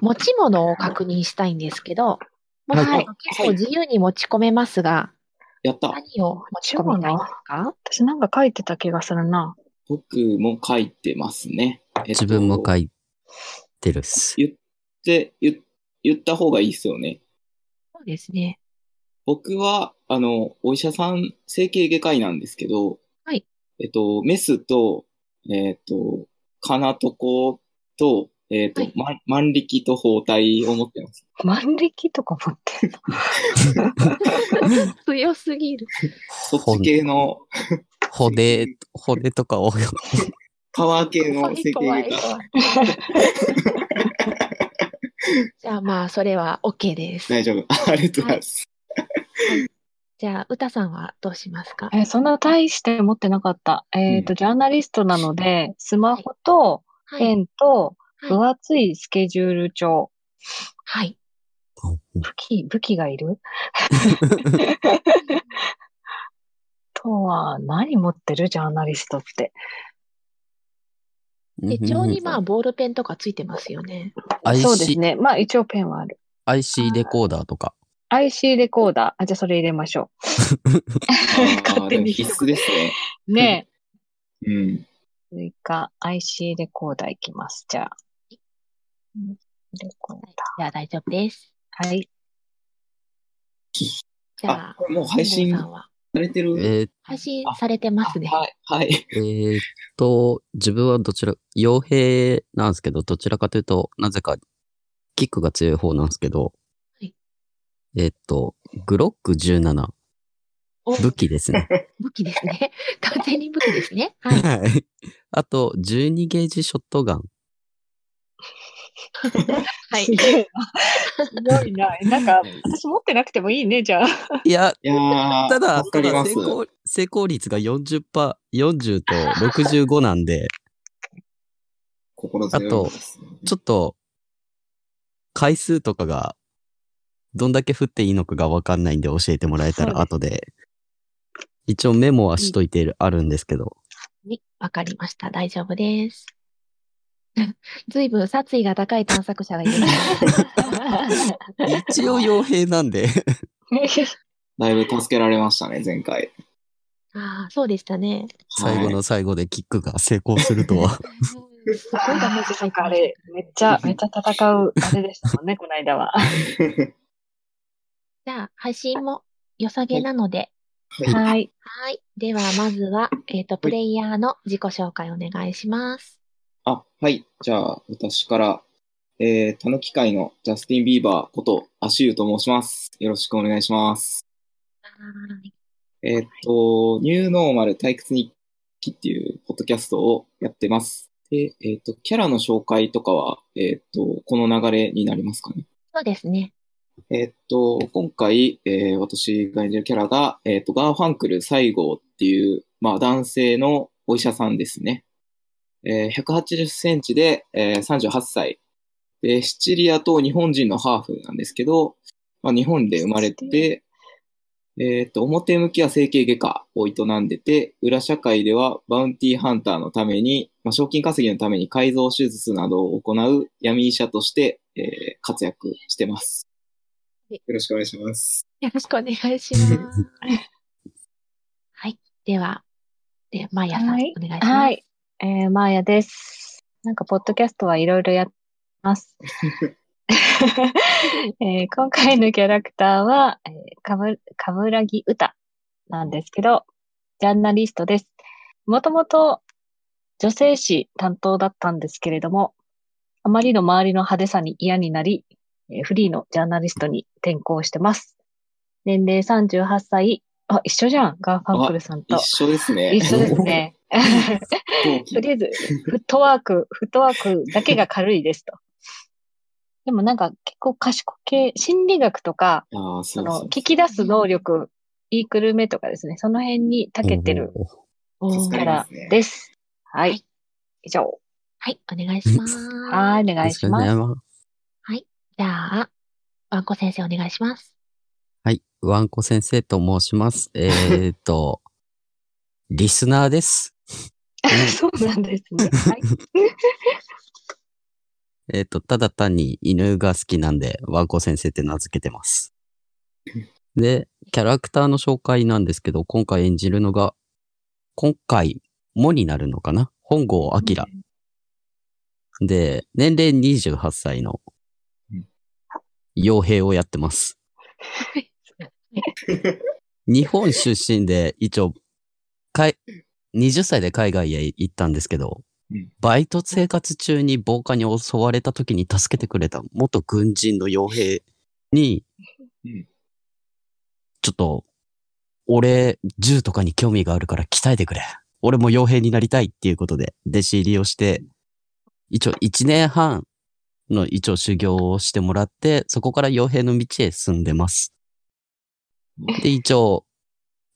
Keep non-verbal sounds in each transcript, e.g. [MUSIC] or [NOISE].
持ち物を確認したいんですけど、持ち物結構自由に持ち込めますが、やった。何を持ち込みたいですか？私なんか書いてた気がするな。僕も書いてますね。えっと自分も書いてるっす。言って、言言った方がいいですよね。そうですね。僕は、あの、お医者さん、整形外科医なんですけど、はい。えっと、メスと、えっと、金床と、えっと、はいま万力と包帯を持ってます。[LAUGHS] 万力とか持ってんの？[LAUGHS] 強すぎる。そっち系の骨、骨とかを、パワー系の整形。[LAUGHS] じゃあまあ、それは OK です。大丈夫。ありがとうございます。じゃあ、歌さんはどうしますか？えーそんな大して持ってなかった。えっ、と、うんジャーナリストなので、スマホとはい。ペンとはい分厚いスケジュール帳。はい。武器、武器がいる？[LAUGHS] とは、何持ってる？ジャーナリストって。手帳にまあ、ボールペンとかついてますよね。そうですね。まあ、一応ペンはある。IC レコーダーとか。IC レコーダー。あ、じゃあそれ入れましょあ [LAUGHS] 勝手に必須ですね。う。ねうん。え。追加 IC レコーダーいきます。じゃあ。じゃあ大丈夫です。ー。はい。じゃあ、あもう配信されてる？えー配信されてますね。はい。はい。えーっと、自分はどちら、傭兵なんですけど、どちらかというと、なぜか、キックが強い方なんですけど、はいえーっと、グロック17、お武器ですね。[LAUGHS] 武器ですね。完全に武器ですね。はい。はい。あと、12ゲージショットガン。はいす。ごいな。えなんか、私持ってなくてもいいね、じゃあ。いや、いやー、ただ、助かりますただ成。功、成功率が40%、40と65なんで、心強いですね。ちょっと、回数とかが、どんだけ振っていいのかがわかんないんで教えてもらえたら後で、一応メモはしといてる、あるんですけど、はいわかりました。大丈夫です。ずいぶん殺意が高い探索者がいる。[LAUGHS] 一応傭兵なんで、[LAUGHS] だいぶ助けられましたね、前回。ああ、そうでしたね。最後の最後でキックが成功するとは。[LAUGHS] なんかあれ、めっちゃ、めっちゃ戦う、あれでしたもんね、この間は。じゃあ、配信も良さげなので、はい。はい。はい。では、まずは、えっ、と、プレイヤーの自己紹介お願いします。あ、はい。じゃあ、私から、えー、たぬき会のジャスティン・ビーバーこと、アシューと申します。よろしくお願いします。はい。えーっと、ニューノーマル退屈日記っていうポッドキャストをやってます。で、えーっと、キャラの紹介とかは、えーっと、この流れになりますかね。そうですね。えーっと、今回、えー私が演じるキャラが、えーっと、ガーファンクル西郷っていう、まあ、男性のお医者さんですね。えー180センチで、えー38歳。で、シチリアと日本人のハーフなんですけど、まあ、日本で生まれて、えーっと、表向きは整形外科を営んでて、裏社会ではバウンティーハンターのために、まあ、賞金稼ぎのために改造手術などを行う闇医者として、えー活躍してます。はいよろしくお願いします。よろしくお願いします。[LAUGHS] はい。では、で、マイヤさん、はいお願いします。はい。えー、マーヤです。なんか、ポッドキャストはいろいろやってます。[LAUGHS] えー今回のキャラクターは、えー、かぶ、かぶらぎうたなんですけど、ジャーナリストです。もともと女性誌担当だったんですけれども、あまりの周りの派手さに嫌になり、えーフリーのジャーナリストに転向してます。年齢38歳。あ、一緒じゃん。ガーファンクルさんと。一緒ですね。一緒ですね。[LAUGHS] とりあえず、フットワーク、フットワークだけが軽いですと。でもなんか結構賢系、心理学とか、そそうの、聞き出す能力、言いくるめとかですね、その辺に長けてるかりまキャラすねです。ははいい。以上。はい、お願いします。はい、お願いします。じゃあ、ワンコ先生お願いします。はい。ワンコ先生と申します。[LAUGHS] えーっと、リスナーです。[LAUGHS] そうなんですね。はい。[LAUGHS] えっ、と、ただ単に犬が好きなんで、ワンコ先生って名付けてます。で、キャラクターの紹介なんですけど、今回演じるのが、今回、もになるのかな？本郷明。で、年齢28歳のうん、傭兵をやってます。[LAUGHS] 日本出身で、一応、かい、20歳で海外へ行ったんですけど、うんバイト生活中に暴漢に襲われた時に助けてくれた元軍人の傭兵に、うんちょっと、俺、銃とかに興味があるから鍛えてくれ。俺も傭兵になりたいっていうことで、弟子入りをして、一応1年半の一応修行をしてもらって、そこから傭兵の道へ進んでます。で、一応、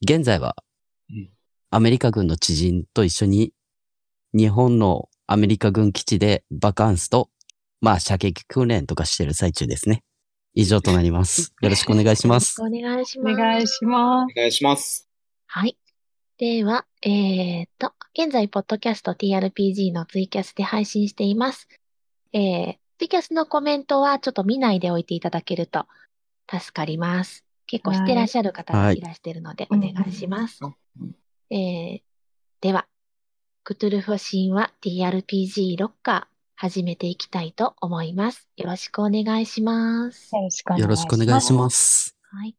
現在はうん、アメリカ軍の知人と一緒に、日本のアメリカ軍基地でバカンスと、まあ、射撃訓練とかしてる最中ですね。以上となります。[LAUGHS] よろしくお願いします。お願いしおます。願いしまお願いします。はい。では、えーと、現在、ポッドキャスト TRPG のツイキャスで配信しています。えー、ツイキャスのコメントはちょっと見ないでおいていただけると助かります。結構してらっしゃる方がいらしてるので、お願いします。うんえー、では、クトゥルフ神話 TRPG ロッカー始めていきたいと思います。よろしくお願いします。す。よろしくお願いします。よろしくお願いします。はい。い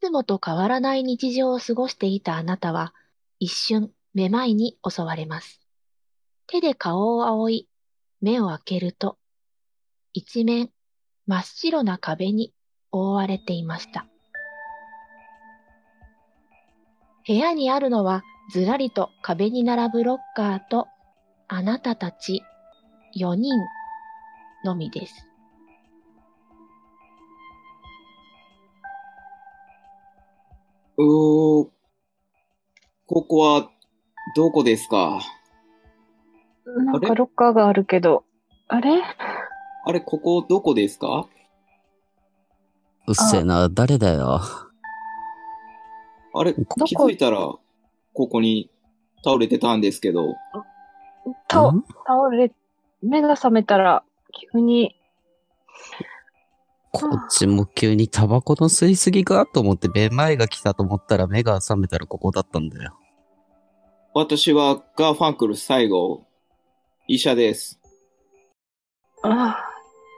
つもと変わらない日常を過ごしていたあなたは、一瞬、めまいに襲われます。手で顔を仰い、目を開けると、一面、真っ白な壁に覆われていました。部屋にあるのは、ずらりと壁に並ぶロッカーと、あなたたち4人のみです。うー、ここは、どこですか？なんかロッカーがあるけど、あれ？あれ、ここどこですか？うっせえな、誰だよ。あれ、こ気づいたら、ここに倒れてたんですけど、倒ん？倒れ、目が覚めたら、急に、こっちも急にタバコの吸いすぎかと思って、めまいが来たと思ったら目が覚めたらここだったんだよ。私はガーファンクル最後、医者です。ああ、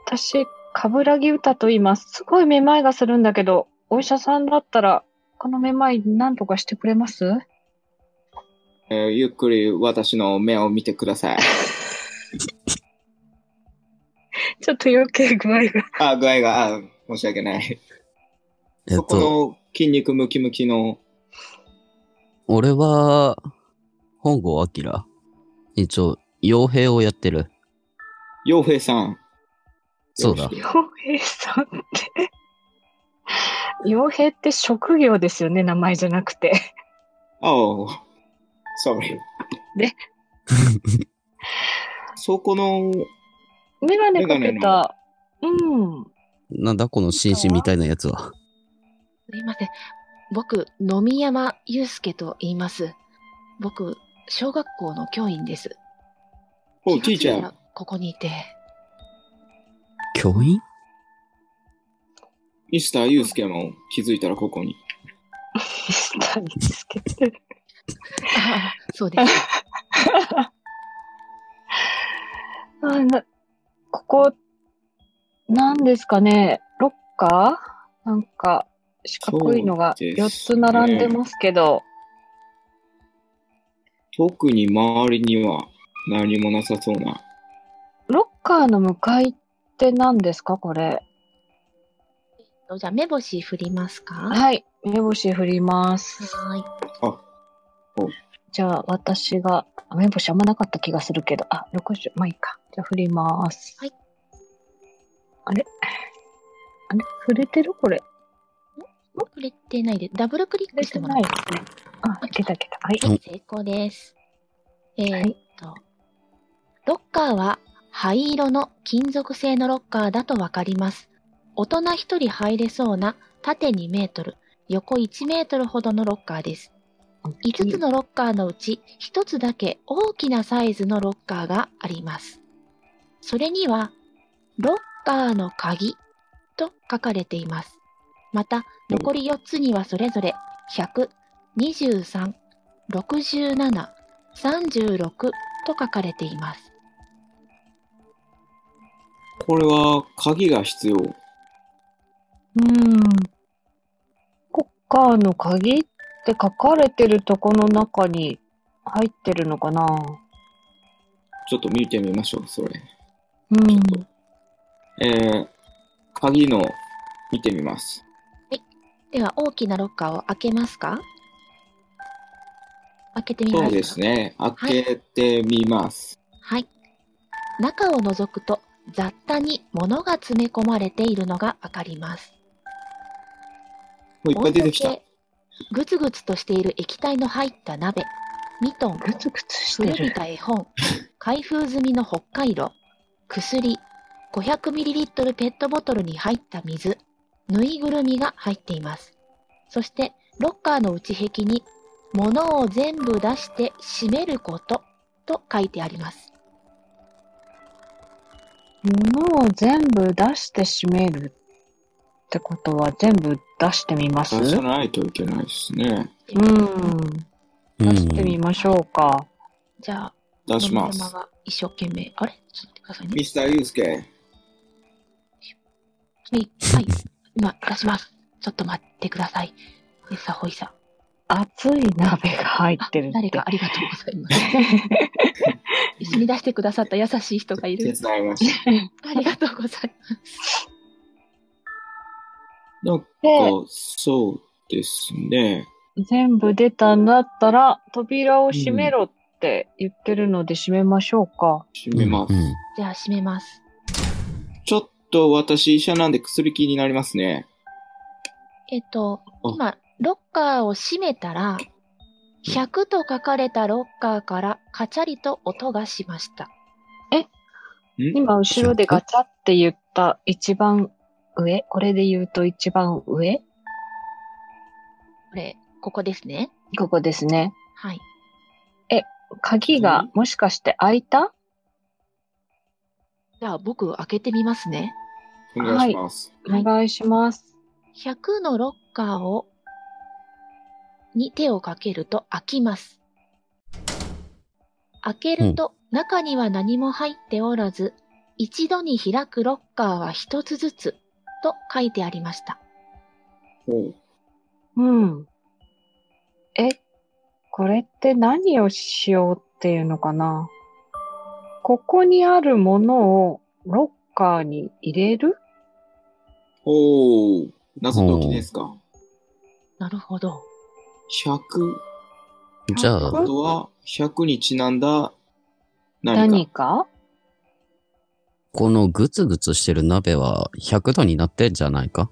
私、かぶらぎ歌と言います。すごいめまいがするんだけど、お医者さんだったら、このめまい何とかしてくれます？えーゆっくり私の目を見てください。[LAUGHS] ちょっと余計具合が。あ、具合が、あ、申し訳ない。えっそことの筋肉ムキムキの、俺は、本郷明。一応、傭兵をやってる。洋平さん。そうだよろしく傭兵さんって。傭兵って職業ですよね、名前じゃなくて。Oh, sorry. で [LAUGHS] そこの、メガネかけた。うん。なんだこの紳士みたいなやつは。すいません。僕、野見山祐介と言います。僕、小学校の教員です。Oh, 気がついた teacher. らここにいて。教員？ミスターユースケも気づいたらここに。したんですけど。ああ、そうです。あなここ、なんですかね、ロッカー？なんか、四角いのがそうです4つ並んでますけど、特に周りには何もなさそうな。ロッカーの向かいって何ですかこれ？じゃあ、目星振りますか？ははい、目星振ります。ーい。じゃあ、私が、あ目星あんまなかった気がするけど、あ、60、まあいいか。じゃあ、振ります。はい。あれ？あれ？触れてるこれ？触れてないで、ダブルクリックしてもらないってですね。あ、いけたいけた。はい。はい、成功です。えーっと、ロッカーは灰色の金属製のロッカーだとわかります。大人1人入れそうな縦2メートル、横1メートルほどのロッカーです。5つのロッカーのうち1つだけ大きなサイズのロッカーがあります。それには、ロッカーの鍵と書かれています。また、残り4つにはそれぞれ100、23、67、36と書かれています。これは鍵が必要。うん。国家の鍵って書かれてるとこの中に入ってるのかな？ちょっと見てみましょう、それ。うん。えー、鍵の見てみます。では、大きなロッカーを開けますか？開けてみますかそうですね。開けてみます。はい。中を覗くと雑多に物が詰め込まれているのがわかります。もういっぱい出てきた。ぐつぐつとしている液体の入った鍋、ミトン、ぐつぐつしてる。古びた絵本、開封済みの北海道、薬、500ml ペットボトルに入った水、ぬいぐるみが入っています。そして、ロッカーの内壁に、物を全部出して閉めることと書いてあります。物を全部出して閉めるってことは全部出してみます？出さないといけないですね。うん。うん出してみましょうか。じゃあ、出しますが一生懸命、あれ？ちょっと待ってくださいね。ミスターユースケ。はい、はい、今出します。ちょっと待ってください。でさ、ほいさ。熱い鍋が入ってるって。誰かありがとうございます。[LAUGHS] 一緒に出してくださった優しい人がい手る。伝いました。[LAUGHS] ありがとうございます。なんかで、そうですね。全部出たんだったら、扉を閉めろって言ってるので閉めましょうか。閉めます。うんじゃあ閉めます。ちょっと私医者なんで薬気になりますね。えっと、あ今、ロッカーを閉めたら、100と書かれたロッカーからカチャリと音がしました。ん？今、後ろでガチャって言った一番上？これで言うと一番上？これ、ここですね。ここですね。はい。鍵がもしかして開いた？じゃあ僕開けてみますね。お願いします。はいお願いします。100のロッカーを、に手をかけると開きます。開けると中には何も入っておらず、一度に開くロッカーは一つずつと書いてありました。ほううん。え、これって何をしようっていうのかな？ここにあるものをロッカーに入れる？ほう。謎解きですか。なるほど。100。じゃあ、あとは、100にちなんだ何か。何か？このグツグツしてる鍋は100度になってんじゃないか？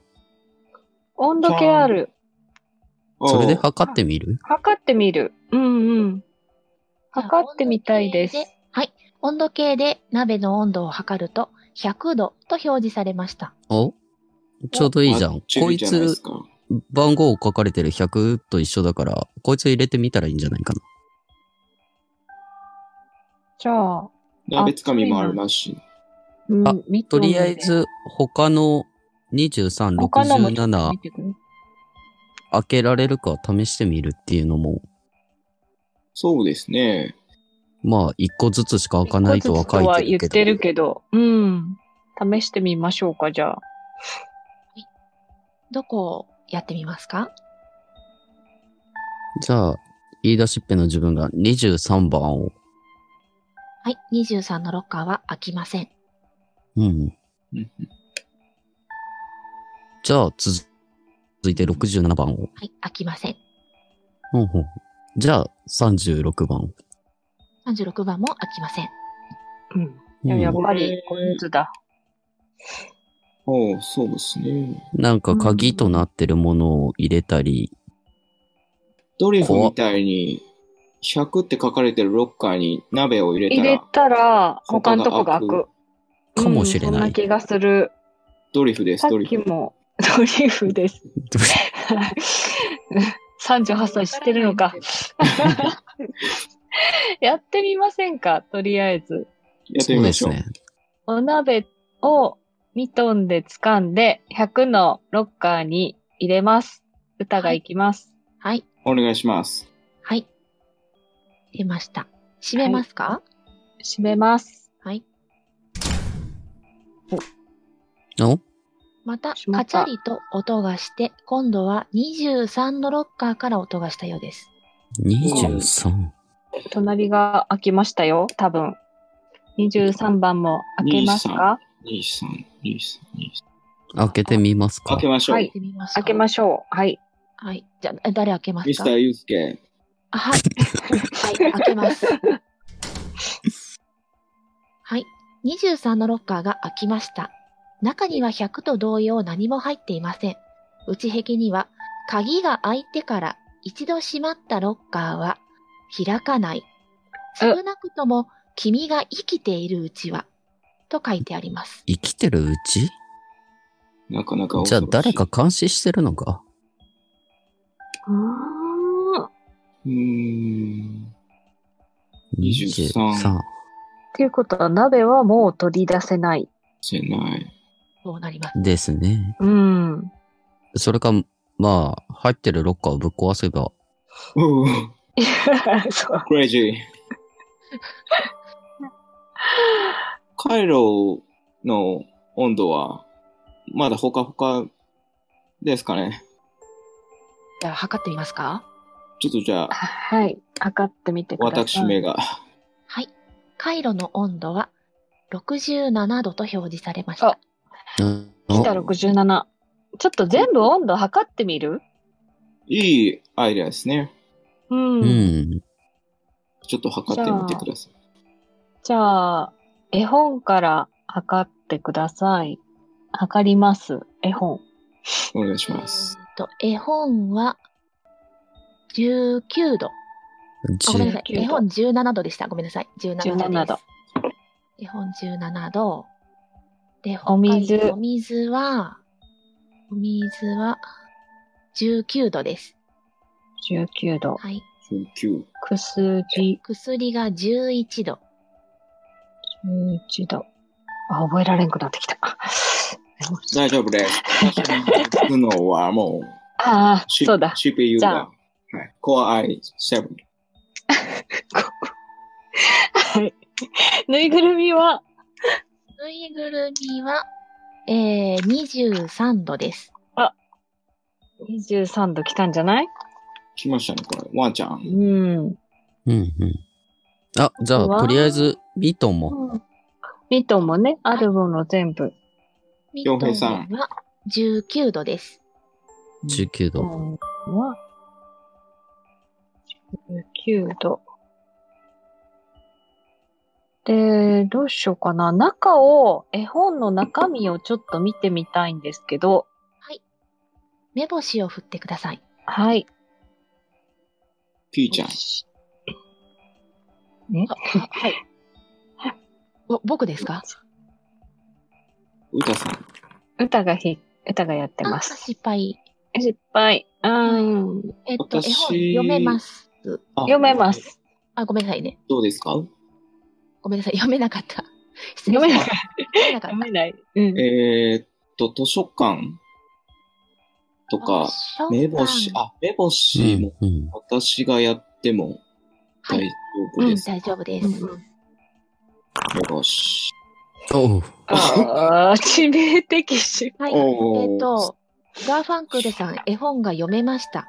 温度計ある。それで測ってみる？測ってみる。うんうん。測ってみたいですはい。温度計で鍋の温度を測ると100度と表示されました。お？ちょうどいいじゃん。こいつ、番号書かれてる100と一緒だから、こいつ入れてみたらいいんじゃないかな。じゃあ、鍋つかみもあるまし。うんとりあえず、他の23、他のもちょっと67見てくれ開けられるか試してみるっていうのも、そうですね。まあ、一個ずつしか開かないとは書いてるけど。言ってるけど、うん。試してみましょうか、じゃあ。どこをやってみますか？じゃあ、言い出しっぺの自分が23番を、はい。23のロッカーは開きません。うん。じゃあ、続いて67番を。はい。開きません。ほんほんじゃあ、36番を。36番も開きません。うん。うんやっぱり、こいつだ。おうそうですね。なんか鍵となってるものを入れたり、ドリフみたいに、100って書かれてるロッカーに鍋を入れた入れら、たら、他のとこが開く。かもしれうんそんな。ない気がする。ドリフです、さっドリフ。きも、ドリフです。[LAUGHS] 38歳知ってるのか。[LAUGHS] やってみませんか？とりあえず。やってみましょう。ですね。お鍋をミトンで掴んで100のロッカーに入れます。歌が行きます。はい。お願いします。はい。入れました。閉めますか？閉めます。はい。おまた、しまったカチャリと音がして、今度は23のロッカーから音がしたようです。23。隣が開きましたよ、多分。23番も開けますか？23、23、23。開けてみますか開けましょう。はい開けてみますか開けましょう。はい。はい。じゃあ、え誰開けますか？ミスターユースケ。あはい。はい、開けます。はい。23のロッカーが開きました。中には100と同様何も入っていません。内壁には、鍵が開いてから一度閉まったロッカーは開かない。少なくとも君が生きているうちは、と書いてあります。生きてるうち？なかなかじゃあ誰か監視してるのか？うーん。っうーん。23 23。ていうことは、鍋はもう取り出せない。せない。そうなります。ですね。うん。それか、まあ、入ってるロッカーをぶっ壊せば、ううそう。クレイジー。カイロの温度は、まだほかほかですかね。じゃあ、測ってみますか？ちょっとじゃあ、はい。測ってみてください。私めが。はい。回路の温度は67度と表示されました。うん来た67。ちょっと全部温度測ってみる？いいアイデアですね。うん。うん。ちょっと測ってみてください。じゃあ、絵本から測ってください。測ります。絵本。お願いします。えーっと、絵本は19度。あ、ごめんなさい。19度絵本17度でした。ごめんなさい。17度です。17度絵本17度。で、お水お水は、お水は19度です。19度。はい。19。薬薬が11度。11度。あ、覚えられんくなってきた。[LAUGHS] 大丈夫です。[LAUGHS] 私ののはもう、ああ、そうだ。CPU じゃが、はい、Core i7。はい。ぬいぐるみは？ぬいぐるみは、えー、23度です。23度来たんじゃない？来ましたね、これ。ワンちゃん。うん。うん、うん。あ、じゃあ、とりあえず、ビートンも。ミトンもね、あるもの全部。ミ洋平さんは19度です。19度。は、19度。で、どうしようかな。中を、絵本の中身をちょっと見てみたいんですけど、目星を振ってください。はい。ピーちゃん。あはい。お、僕ですか？うたさん。歌がひ、歌がやってまあす。失敗。失敗。うん。えっと、絵私本読めます。あ読めま。す。あ、ごめんなさいね。どうですか？ごめんなさい。読めなかった。失礼読めないしました。読めなかった。読めない。うん。えーっと、図書館？とか、目星、あ、目う星もん、うん。私がやっても大はい。うん、丈夫です。大丈夫です。目星。おう。ああ、致命的失はい。えっと、ガーファンクルさん、絵本が読めました。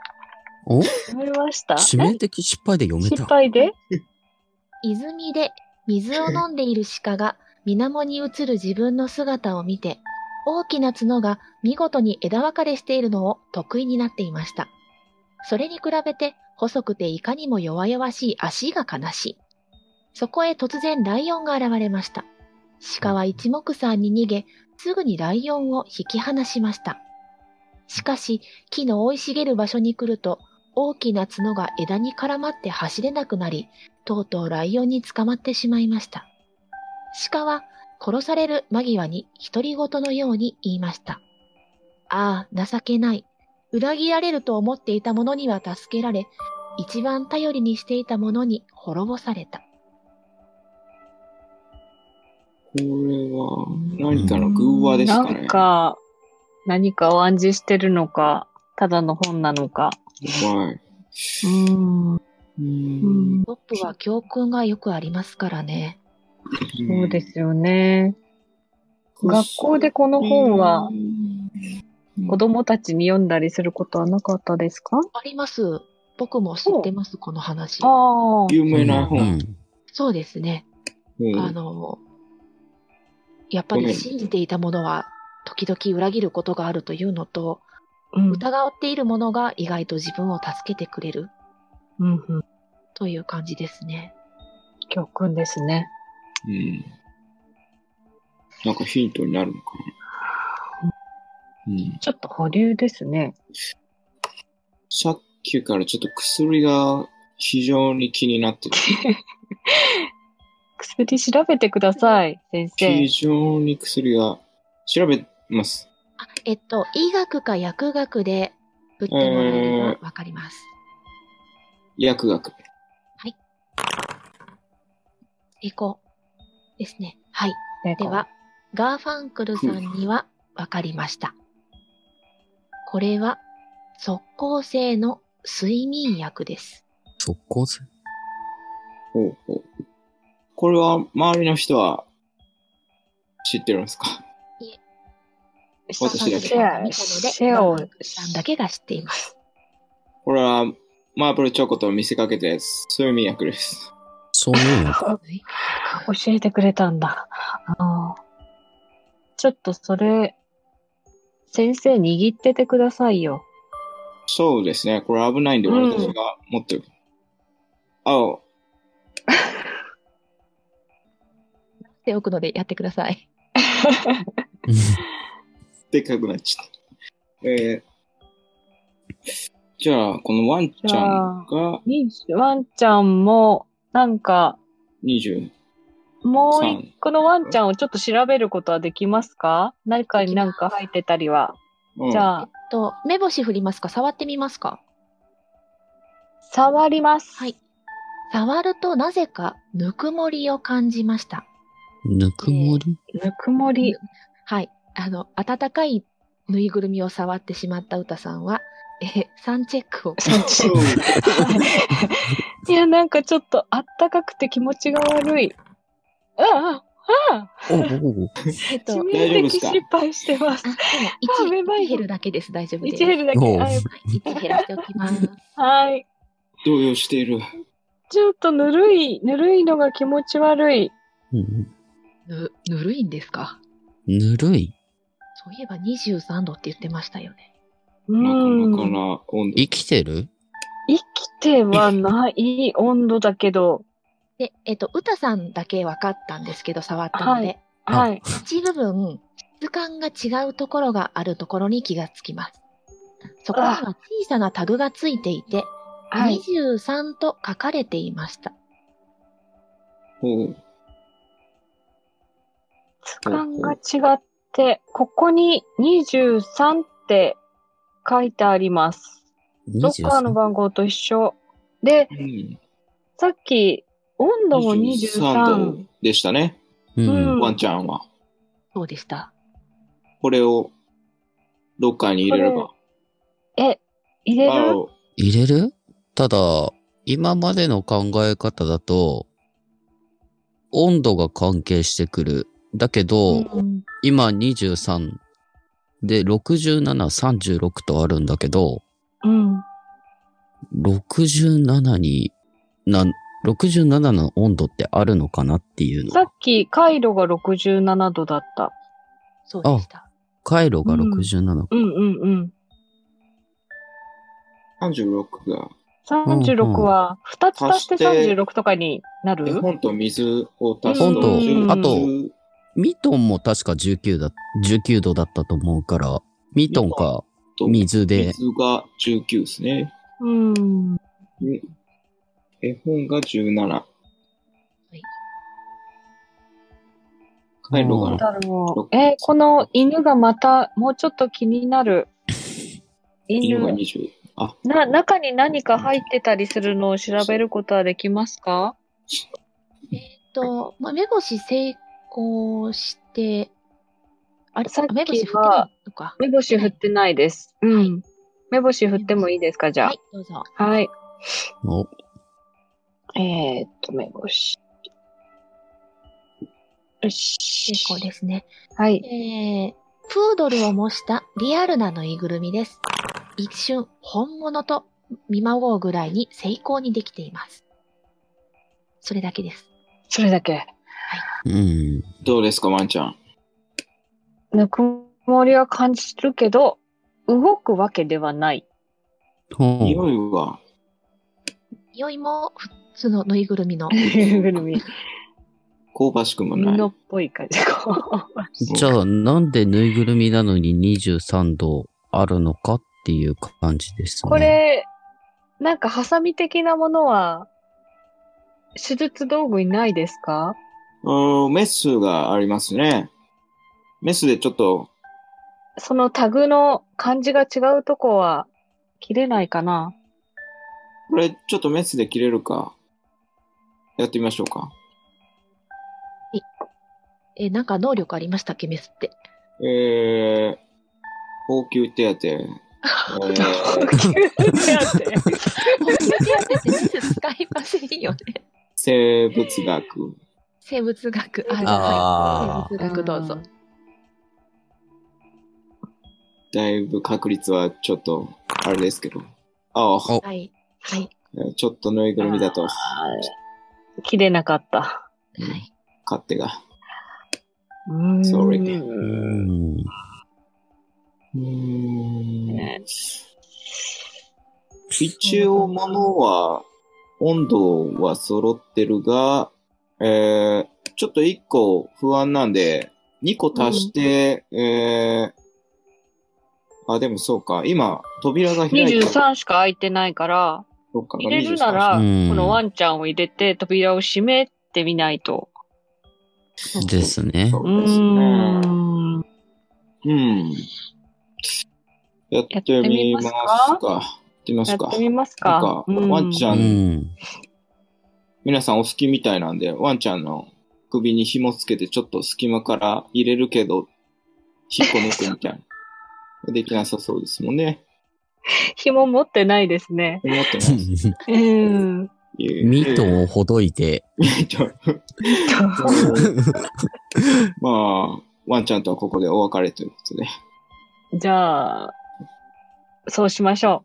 お？敗。めました？致命的失敗で読め失た。敗で？[LAUGHS] 泉で水を飲んでいる鹿が水面に映る自分の姿を見て、大きな角が見事に枝分かれしているのを得意になっていました。それに比べて細くていかにも弱々しい足が悲しい。そこへ突然ライオンが現れました。鹿は一目散に逃げ、すぐにライオンを引き離しました。しかし、木の生い茂る場所に来ると、大きな角が枝に絡まって走れなくなり、とうとうライオンに捕まってしまいました。鹿は殺される間際に独り言のように言いました。ああ、情けない。裏切られると思っていた者には助けられ、一番頼りにしていた者に滅ぼされた。れは何かの偶話ですかね。なんか、何かを暗示してるのか、ただの本なのか。はい。うん。ううんップは教訓がよくありますからね。そうですよね。学校でこの本は子供たちに読んだりすることはなかったですか？あります。僕も知ってます、この話。ああ。有名な本。うんそうですね。うんあの、やっぱり信じていたものは時々裏切ることがあるというのと、うん。疑っているものが意外と自分を助けてくれるうんうん。という感じですね。教訓ですね。うん。なんかヒントになるのかな？うん。ちょっと保留ですね。さっきからちょっと薬が非常に気になってる。[LAUGHS] 薬調べてください、先非生。常に薬が調べます。あえっと、医学か薬学で振ってもらえればわかります。薬学。成功ですね。はい。ででは、ガーファンクルさんにはわかりました。これは、速効性の睡眠薬です。即効性？ほうほう。これは周りの人は知ってるんですか？私だけシェア見たので、シェアをガーファンクルさんだけが知っています。これはマーブルチョコと見せかけて睡眠薬です。そういうの教えてくれたんだ。ちょっとそれ、先生握っててくださいよ。そうですね。これ危ないんでうん私が持ってる。あ、ておくのでやってください。でっかくなっちゃった。えー、じゃあ、このワンちゃんがにワンちゃんも、なんか、20。もう一個のワンちゃんをちょっと調べることはできますか？何かになんか入ってたりは。うんじゃあ、と、目星振りますか？触ってみますか？触ります。はい。触るとなぜかぬくもりを感じました。ぬくもり？ぬくもり。はい。あの、暖かいぬいぐるみを触ってしまった歌さんは、え、サンチェックを。[LAUGHS] いや、なんかちょっとあったかくて気持ちが悪い。ああ、ああ、えっと、致あ、命的失敗してます。でもあめまい1、1減るだけです。大丈夫です。1減るだけ。おうあよ1減らしておきます。はい。動揺している。ちょっとぬるい、ぬるいのが気持ち悪い。うんぬ、ぬるいんですか？ぬるい？そういえば23度って言ってましたよね。うなかん。なかな温度。生きてる？生きてはない温度だけど、で、えっと、歌さんだけ分かったんですけど、触ったので、あはい。一部分、質感が違うところがあるところに気がつきます。そこには小さなタグがついていて、はい。23と書かれていました。ほう質感が違って、ここに23って書いてあります。ロッカーの ?23 番号と一緒。で、うん。さっき、温度も23 23。度でしたね。うんうんワンちゃんは。そうでした。これをロッカーに入れれば。え、入れる？入れる？ただ、今までの考え方だと、温度が関係してくる。だけど、うん今23で67、36とあるんだけど、うん。67に、なん、67の温度ってあるのかなっていうのさ。っき、回路が67度だった。そうでした。回路が67。うんうんうん。36が、36は、2つ足して足して36とかになる？絵本と水を足すと本と10あとミトンも確か19だ、19度だったと思うから、ミトンかと水で、水が19ですね。うん。で絵本が17。回路うんがだろう。えーこの犬がまた、もうちょっと気になる。[LAUGHS] 犬が犬、20。あ、な、中に何か入ってたりするのを調べることはできますか？えっと、まあ、目星成行して、あれ？さっきは目星振ってないのか。目星振ってないです。うん。はい目星振ってもいいですか、じゃはい、どうぞ。あ。はい。お、えー、っと、目星。よし。成功ですね。はい。えー、プードルを模したリアルなぬいぐるみです。一瞬、本物と見まごうぐらいに精巧にできています。それだけです。それだけ。うん。どうですか、ワンちゃん？ぬくもりは感じるけど、動くわけではない。匂いは、匂いも普通のぬいぐるみの。[LAUGHS] ぬいぐるみ。香ばしくもない。布っぽい感じ。じゃあ、なんでぬいぐるみなのに23度あるのかっていう感じですね。これ、なんかハサミ的なものは、手術道具にないですか？うん、メスがありますね。メスでちょっと、そのタグの感じが違うとこは切れないかなこれちょっとメスで切れるか、やってみましょうか。えーなんか能力ありましたっけ、メスって？えー、応急手当。えー、手当 [LAUGHS] 応急手当ってメス使いませんよね。生物学。生物学。あ、あはい。生物学どうぞ。だいぶ確率はちょっと、あれですけど。ああ、おはい。はい。ちょっとぬいぐるみだと、切れなかった。はい。勝手が。うーん Sorry うん。うーんね一応物は、温度は揃ってるが、えー、ちょっと一個不安なんで、二個足して、えー、あ、でもそうか。今、扉が開いた。23しか開いてないから、そうか入れるなら、うんこのワンちゃんを入れて扉を閉めてみないと。ですね。そううですね。ん。うん。やってみますか。やってみますか？やってみますなんか。かうんワンちゃうんん。皆さんお好きみたいなんで、ワンちゃんの首に紐つけてちょっと隙間から入れるけど、引っこ抜くみたいな。[LAUGHS] できなさそうですもんね。紐持ってないですね。思ってます。[LAUGHS] うん。ミトをほどいて、ミト。まあ、ワンちゃんとはここでお別れということで。じゃあ、そうしましょ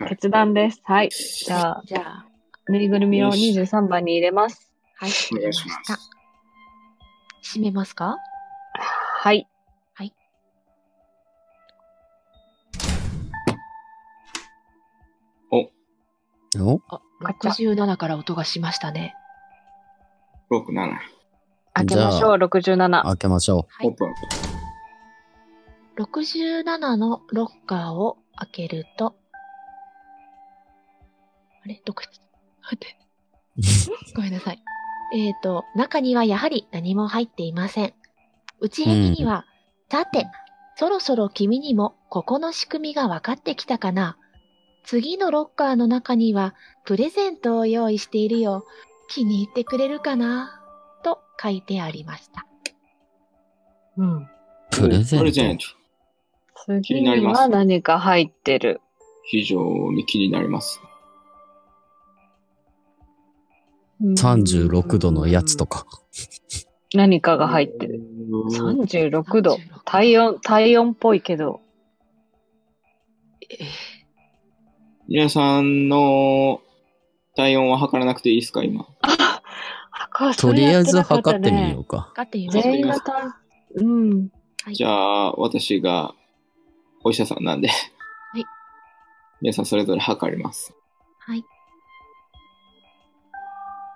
う。はい決断です。はい。じゃあ、じゃあ、ぬいぐるみをよし23番に入れます。はい。お願いしますた。閉めますか？はい。おあ、ガチャ67から音がしましたね。6、7、開けましょう、67。開けましょはい。オープン。67のロッカーを開けると、あれ？どこ待って。ごめんなさい。えっ、と、中にはやはり何も入っていません。内壁には、さて、そろそろ君にもここの仕組みが分かってきたかな次のロッカーの中にはプレゼントを用意しているよ。気に入ってくれるかな？と書いてありました。うん。う。プレゼント。プレゼント。気次にになりますは何か入ってる。非常に気になります。36度のやつとか。何かが入ってる。36度。体温、体温っぽいけど。皆さんの体温は測らなくていいですか、今？とりあえず測ってみようか。かってみましょう全員が体、うん。じゃあ、私がお医者さんなんで。はい。皆さんそれぞれ測ります。はい。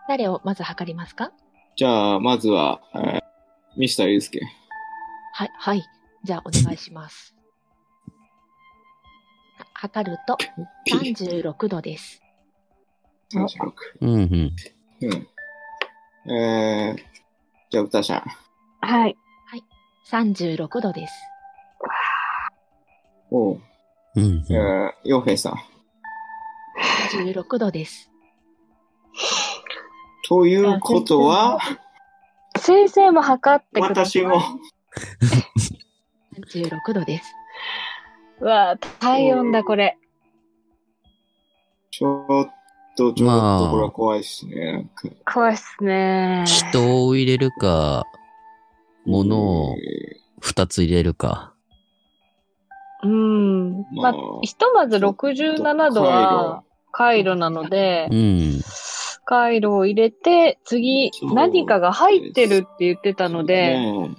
誰をまず測りますか？じゃあ、まずは、えーミスターユースケ。はい、はい。じゃあ、お願いします。は測ると、P。36度です。36。うんうん。うん。えー、じゃあ、歌ちゃん。はい。36度です。おう。うんえうん。ー、洋平さん。16度です。ということは、先生も測ってください。私も。36度です。うわ体温だ、これ。ちょっと、ちょまあっとこれは怖いっすね。なんか怖いっすね。人を入れるか、物を二つ入れるか。うん。まあ、ひとまず67度は回路なのでう、ん。回路を入れて、次何かが入ってるって言ってたので、ね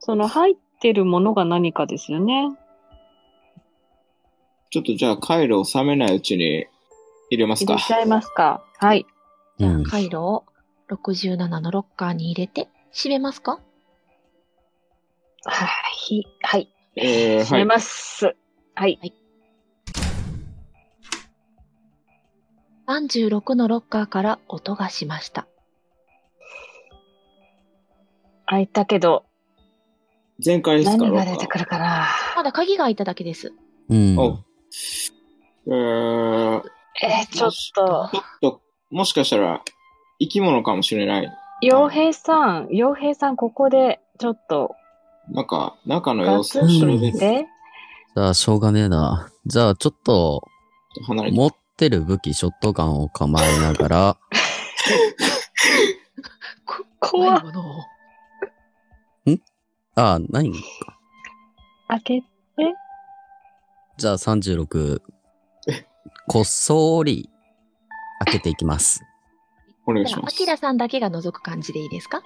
その入ってるものが何かですよね。ちょっとじゃあ、回路を冷めないうちに入れますか入れ。ちゃいますか。はい。うん。回路を67のロッカーに入れて、閉めますかはい。はい。えー、はい。閉めます。はい。36のロッカーから音がしました。開いたけど、前回ですか何が出てくるるかな。まだ鍵が開いただけです。うん。おえー、えー、ちょっと、ちょっと、もしかしたら、生き物かもしれない。洋平さん、洋平さん、ここで、ちょっと、なんか、中のガ様子を調べて。じゃあ、しょうがねえな。じゃあ、ちょっと、離れて。持ってる武器、ショットガンを構えながら、[LAUGHS] 怖っいものを。あ、何開け、じゃあ36、こっそり開けていきます。お願いしあアす。キラさんだけが覗く感じでいいですか？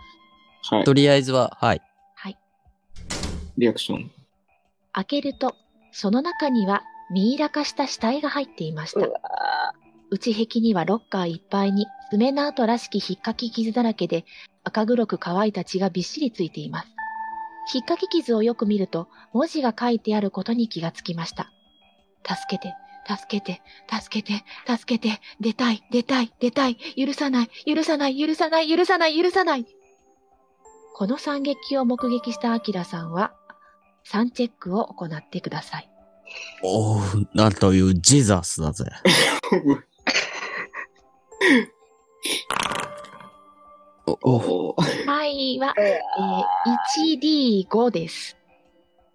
はい。とりあえずは、はい。はい。リアクション。開けると、その中にはミイラ化した死体が入っていました。内壁にはロッカーいっぱいに爪の跡らしき引っかき傷だらけで赤黒く乾いた血がびっしりついています。引っかき傷をよく見ると文字が書いてあることに気がつきました。助けて、助けて、助けて、助けて、出たい、出たい、出たい、許さない、許さない、許さない、許さない、許さない。この惨劇を目撃したアキラさんは、3チェックを行ってください。おう、なんというジザスだぜ。[LAUGHS] お、お、はいは、えー 1D5 です。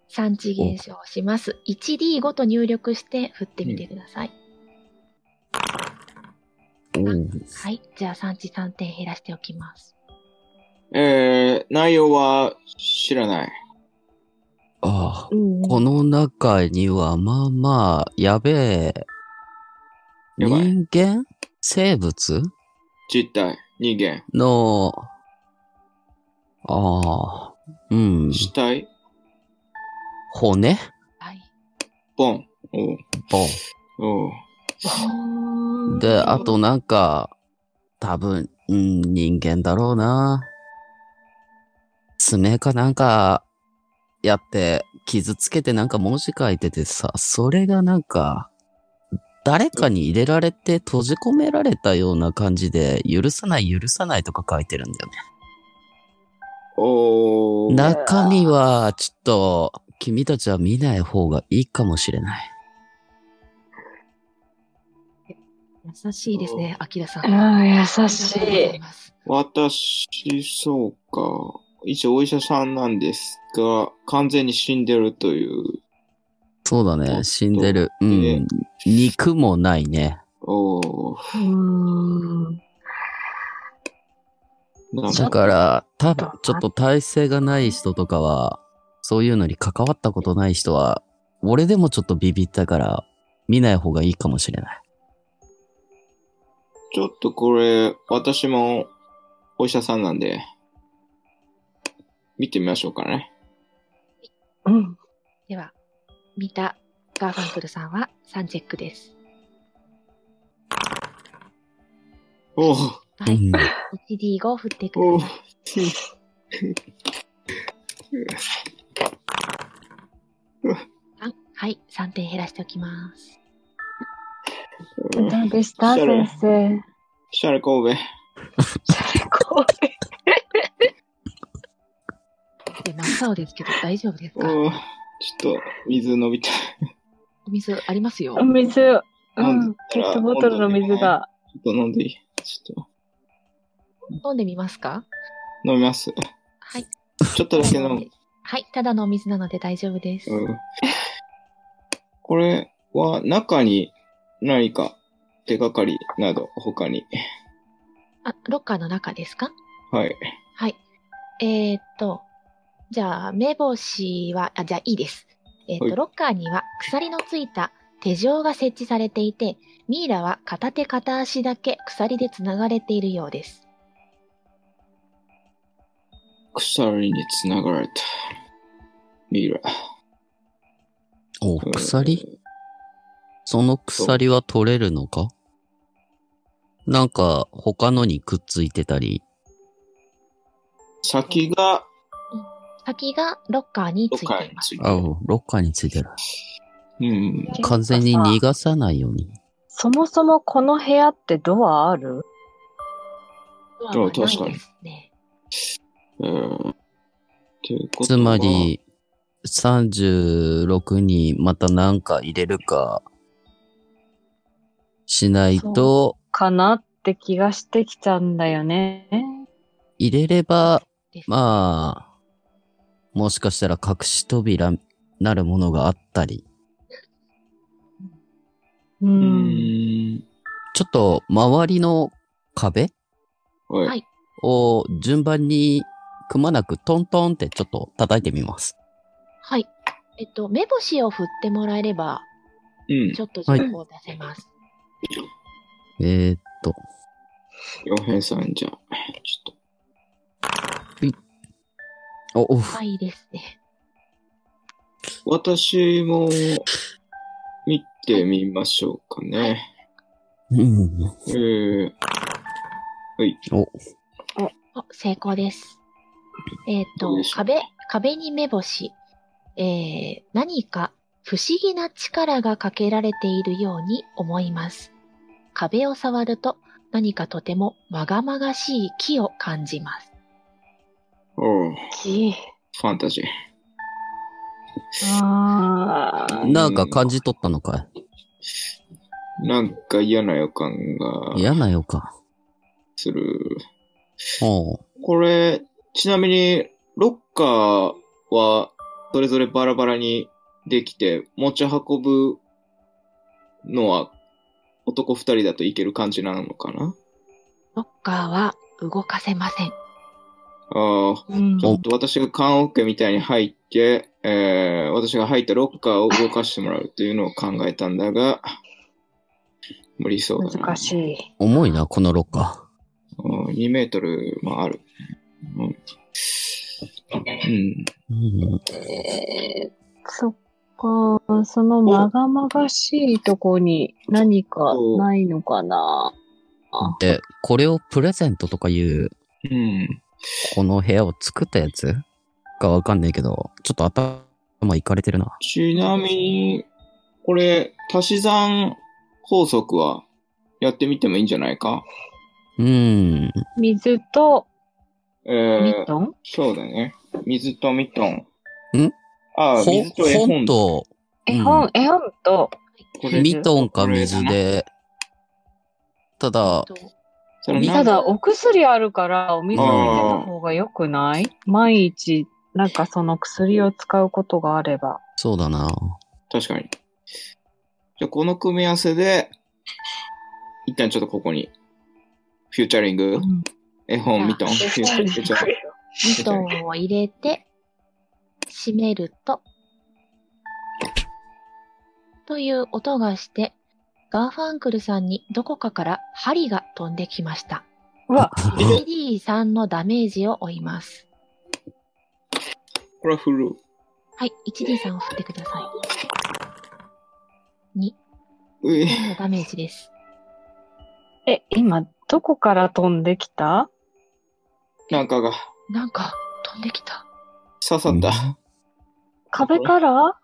産地減少します。1D5 と入力して振ってみてください。はい。じゃあ産地3点減らしておきます。えー、内容は知らない。ああ、うんこの中には、まあまあ、やべえ、やばい。人間？生物？実体、人間、の、ああ、うん、死体、骨？はい。ボン。おう。おおう。で、あとなんか、多分、うん、人間だろうな。爪かなんか、やって、傷つけてなんか文字書いててさ、それがなんか、誰かに入れられて閉じ込められたような感じで、許さない許さないとか書いてるんだよね。おー中身は、ちょっと、君たちは見ない方がいいかもしれない。優しいですね、アキラさん。ああ、優しい。私、そうか。一応お医者さんなんですが、完全に死んでるという。そうだね、死んでる。うえん。肉もないね。おーうーん。なんだから、多分ちょっと、ちょっと体勢がない人とかは、そういうのに関わったことない人は、俺でもちょっとビビったから、見ない方がいいかもしれない。ちょっとこれ、私もお医者さんなんで、見てみましょうかね。うん。では、見たガーファンクルさんは3チェックです。おーはい。うん。1D5 を振ってくおだーさい。あはい。3点減らしておきます。どうでした先生。シャレ神戸。怖い。で、真っ青ですけど [LAUGHS] 大丈夫ですか？ちょっと、水飲みたい。お水ありますよお。水、う飲んペットボトルの水が。ちょっと飲んでいいちょっ飲んでみますか？と、飲みます。はい。ちょっとだけの、はい。ただのお水なので大丈夫です。うん。これは中に何か手がかりなど他に？あ、ロッカーの中ですか？はい。はい。えー、っと、じゃあ、目星は、あ、じゃあいいです。えーっと、はいロッカーには鎖のついた手錠が設置されていて、ミイラは片手片足だけ鎖で繋がれているようです。鎖に繋がれた。ミイラ。お、鎖？その鎖は取れるのか？なんか、他のにくっついてたり。先が先がロッカーにロッカついています。ーについてあ、ロッカーについてる。うん。完全に逃がさないように。そもそもこの部屋ってドアある？ドアはない確かにですね。えー、ってことはつま、り、36にまたなんか入れるか、しないと、かなって気がしてきちゃうんだよね。入れれば、まあ、もしかしたら隠し扉なるものがあったり、う。うんん。ちょっと周りの壁？はい。はいを順番にくまなくトントンってちょっと叩いてみます。はい。えっと、目星を振ってもらえれば、うんち。ょっと情報を出せます。えー、っと、洋平さんじゃあ、ちょっお、お、はいですね。と。私も、見てみましょうかね。うん、えー、はい。お、成功です。えっ、と壁、壁に目星。えー、何か不思議な力がかけられているように思います。壁を触ると何かとてもまがまがしい木を感じます。おうきファンタジー。あーなんか感じ取ったのかなんか嫌な予感がい嫌な予感？する。ほう。これ、ちなみに、ロッカーは、それぞれバラバラにできて、持ち運ぶのは、男二人だといける感じなのかな？ロッカーは動かせません。ああ、うんちょっと私が缶オケみたいに入って、えー、私が入ったロッカーを動かしてもらうっていうのを考えたんだが、無理そうだな。難しい。重いな、このロッカうん2メートルもある。うん。うん。ー。うん、えー、そっか、そのまがまがしいとこに何かないのかなで、これをプレゼントとかいう、うん。この部屋を作ったやつ？かわかんないけど、ちょっと頭いかれてるな。ちなみに、これ、足し算法則はやってみてもいいんじゃないか？うーん。水とえー、ミトン、そうだね。水とミトン。ん？ああ、ほ水と絵本。本と、絵本、絵本と、これミトンか水で、ただ、ただお薬あるからお水を入れた方が良くない？毎日、なんかその薬を使うことがあれば。そうだな。確かに。じゃあ、この組み合わせで、一旦ちょっとここに、フューチャリング、絵本、ミトン、フューチャリング。ミトンを入れて、閉めると、という音がして、ガーファンクルさんにどこかから針が飛んできました。うわ、1D3 のダメージを負います。これはフル。はい、1D3 を振ってください。2、うえ、4のダメージです。え、今、どこから飛んできた？なんかがなんか、飛んできた。刺さった。壁から？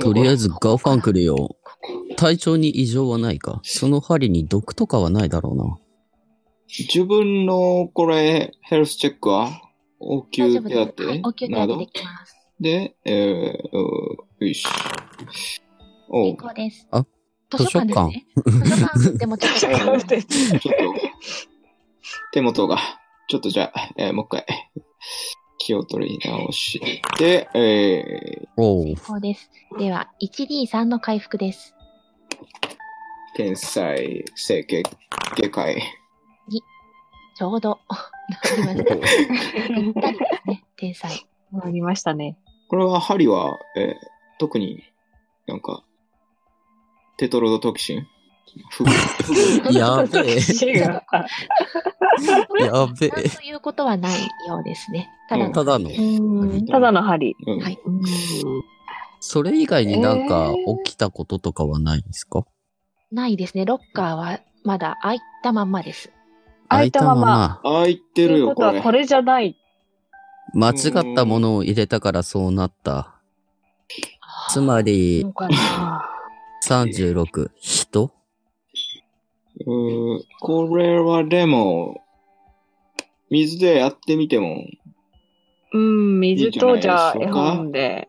とりあえずガーファンクルよ。体調に異常はないかその針に毒とかはないだろうな。自分の、これ、ヘルスチェックは応大急丈夫です。手当はい、応急手など当でえー、うよし。お成う、功です。あ図書館ですね。図書館でもちょっと [LAUGHS] ちょっと、手元が、ちょっとじゃあ、えーもう一回、気を取り直して、えー、おう。そうです。では、1D3 の回復です。天才整形外科医。ちょうど、[LAUGHS] なりました。ぴったりですね、天才。ありましたね。これは針は、えー特になんか、テトロドトキシン？やべえ。やべえ。ということはないようですね。ただの、ただの。うんただの針。うんはい。うんそれ以外になんかえー起きたこととかはないんですか？ないですね。ロッカーはまだ開いたまんまです。開いたまま。開いてるよ、というこれ。はこれじゃない。間違ったものを入れたからそうなった。つまりの、かな36、人？うーこれはでも、水でやってみても、うん、水とじゃあ絵いいんじゃないでしょうか？本で。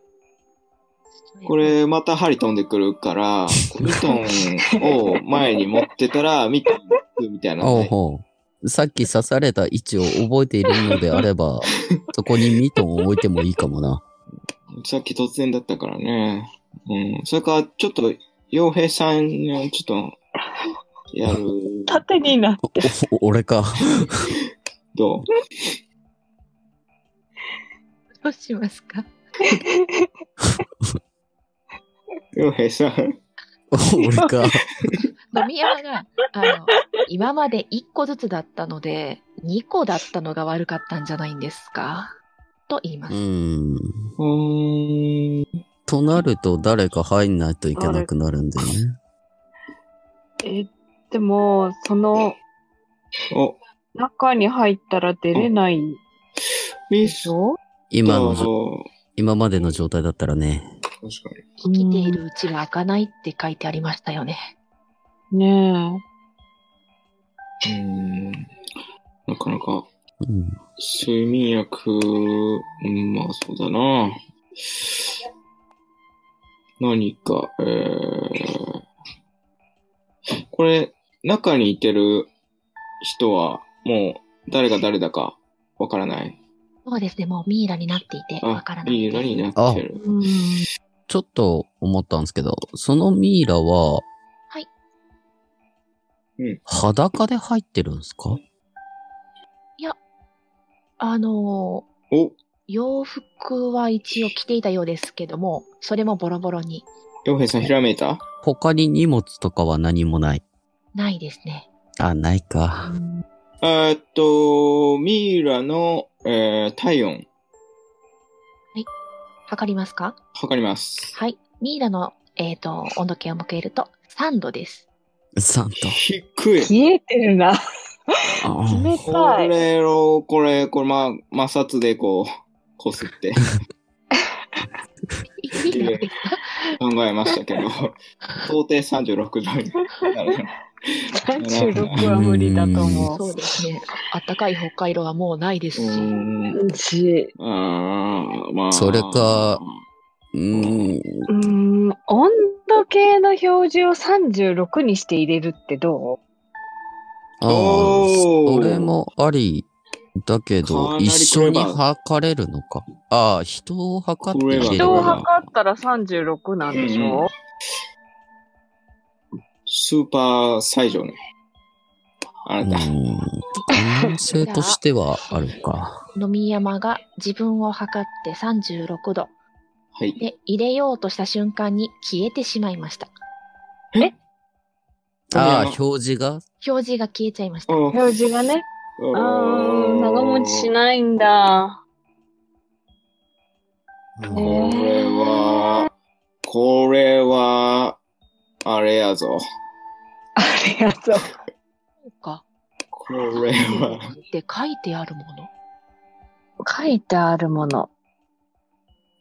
これまた針飛んでくるから、ミトンを前に持ってたら、ミトンみたいな [LAUGHS] うほう。さっき刺された位置を覚えているのであれば、[LAUGHS] そこにミトンを置いてもいいかもな。さっき突然だったからね。うん。それから、ちょっと、洋平さんにちょっと、やる。縦になって。お俺か。どう？どうしますか？洋平さん。俺か。飲み山が、あの、今まで1個ずつだったので、2個だったのが悪かったんじゃないんですか？と言います。うーん。うーん。となると誰か入んないといけなくなるんだよね。え、でも、そのお、中に入ったら出れないでしょ？今のじ今までの状態だったらね。確か生きているうちは開かないって書いてありましたよね。ねに。うーん。なかなか、うん。睡眠薬、うん、まあそうだな。何か、えー、これ、中にいてる人は、もう、誰が誰だか、わからない。そうですね、もうミイラになっていてわからないいいです。色になってるえ。。うん。ちょっと思ったんですけど、そのミイラは、はい。うん裸で入ってるんですか？あのお、ー洋服は一応着ていたようですけども、それもボロボロに洋平さんひらめいた？他に荷物とかは何もない。ないですね。あ、ないか。えーっと、ミイラの、えー、体温、測りますか？測ります。はい。ミイラの、えっ、と、温度計を向けると3度です。3と。低い。消えてるな。あ冷こたい。れを、これ、これ、ま、摩擦でこう、こすって [LAUGHS] 考えましたけど、到底36度になる。36は無理だと思そうですね。あったかい北海道はもうないですうし。う。し、あーまあ。それか、うーん。うん、温度計の表示を36にして入れるってどああ、おーそれもあり。だけかど、一緒に測れるのか。ああ、人を測って人を。測ったら36なん。でしょ、スーパー最上ね。あうなた。ん。可能性としてはあるか。飲み山が自分を測って36度。はい。で、入れようとした瞬間に消えてしまいました。ああ、表示が？表示が消えちゃいました。うん表示がね。あー、長持ちしないんだ。これは、これは、あれやぞ。ありがとう。そうか。これは、って書いてあるもの？書いてあるもの。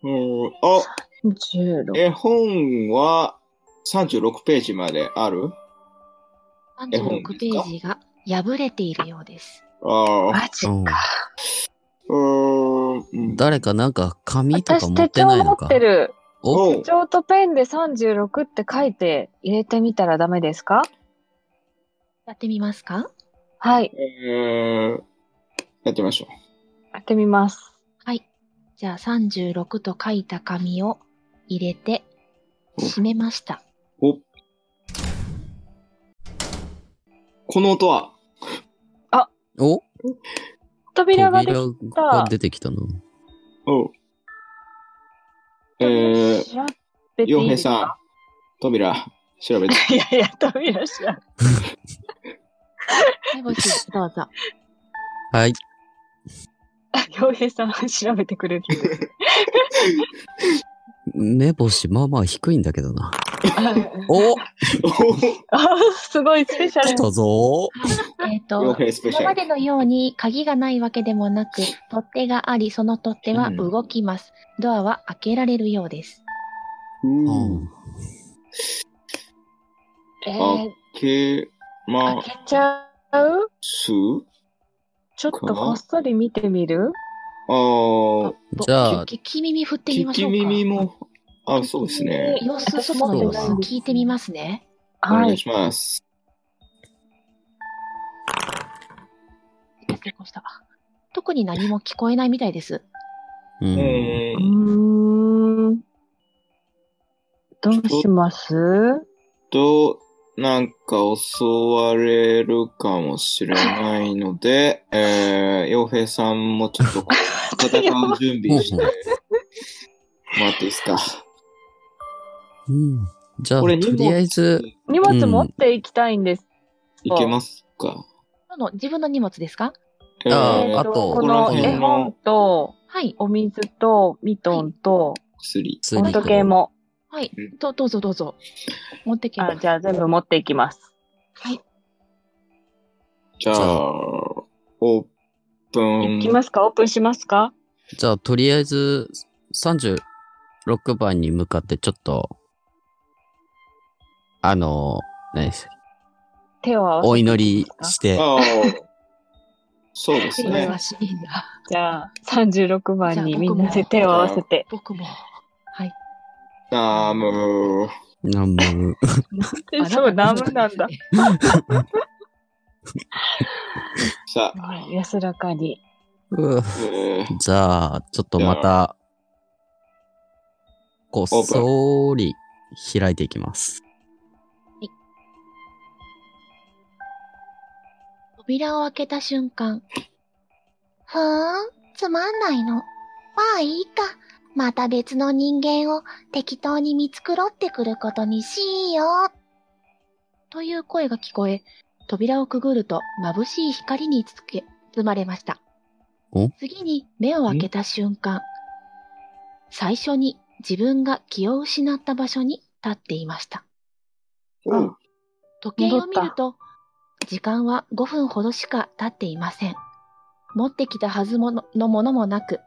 うん、あ、16。絵本は36ページまである？絵本36ページが破れているようです。ああ。マジうんか。うーんうん。誰かなんか紙とか私持って手帳持ないのか？ってる。手帳とペンで36って書いて入れてみたらダメですか？やってみますか？はい。えー、やってみましょう。やってみます。はい。じゃあ36と書いた紙を入れて、閉めました。お。この音は、お扉ができ扉が出てきたの。おう。えー、洋平さん、扉、調べて。[LAUGHS] いやいや、扉調べはい、ぼし、どうぞ。はい。洋平さん調べてくれる。目星、まあまあ低いんだけどな。[LAUGHS] おおあ、すごいスペシャル。来たぞえっ、洋と。今までのように鍵がないわけでもなく、取っ手があり、その取っ手は動きます。ドアは開けられるようです。うん。えあー、け、ま開けちゃう？す？ちょっとこっそり見てみる？あー、じゃあき聞き耳振ってみま聞きしょうか。耳も、あ、そうですね。様子、外の様子聞いてみますね。はい。お願いします。成功した。特に何も聞こえないみたいです。うん。どうします？ーと、なんか襲われるかもしれないので、[LAUGHS] えー、洋平さんもちょっと [LAUGHS] 戦う準備してもらっていいですか？うん。じゃあ、ことれりあえず、荷物持っていきたいんです。いけますか？どの自分の荷物ですか？えーあえーあとここのの辺の絵本と、はい。お水と、ミトンと、薬。薬温度計も。はいうん。どどうぞどうぞ。持ってきまあ、す。じゃあ全部持っていきます。はい。じゃあ、オープン。いきますか？オープンしますか？じゃあ、とりあえず、36番に向かってちょっと、あの、何です？手を合わせて。お祈りして、ああ、そうですね。じゃあ、36番にみんなで手を合わせて。僕も。はい。ナムなんも、そう、ナムなんだ。さあ、はい安らかに。じゃあ、ちょっとまた、こっそり開いていきます。扉を開けた瞬間。ふーん、つまんないの。まあいいか。また別の人間を適当に見繕ってくることにしよう。という声が聞こえ、扉をくぐると眩しい光につけ、包まれましたお？次に目を開けた瞬間、最初に自分が気を失った場所に立っていました。時計を見ると、時間は5分ほどしか経っていません。持ってきたはずもののものもなく、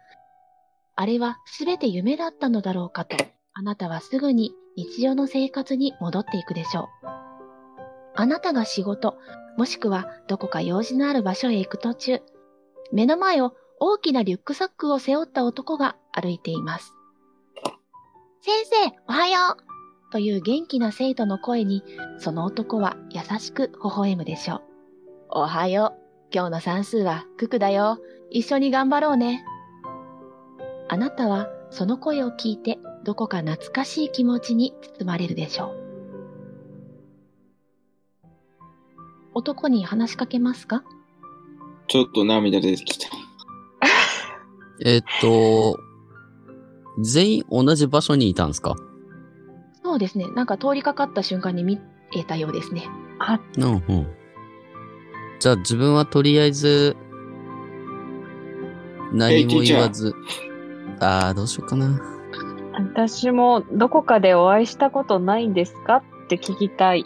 あれはすべて夢だったのだろうかと、あなたはすぐに日常の生活に戻っていくでしょう。あなたが仕事、もしくはどこか用事のある場所へ行く途中、目の前を大きなリュックサックを背負った男が歩いています。先生、おはようという元気な生徒の声に、その男は優しく微笑むでしょう。おはよう。今日の算数は九九だよ。一緒に頑張ろうね。あなたはその声を聞いてどこか懐かしい気持ちに包まれるでしょう。男に話しかけますか？ちょっと涙出てきた。[LAUGHS] えっと、全員同じ場所にいたんですか？そうですね。なんか通りかかった瞬間に見えたようですね。あ、うんうん。じゃあ自分はとりあえず、何も言わず、ああ、どうしようかな。私もどこかでお会いしたことないんですか？って聞きたい。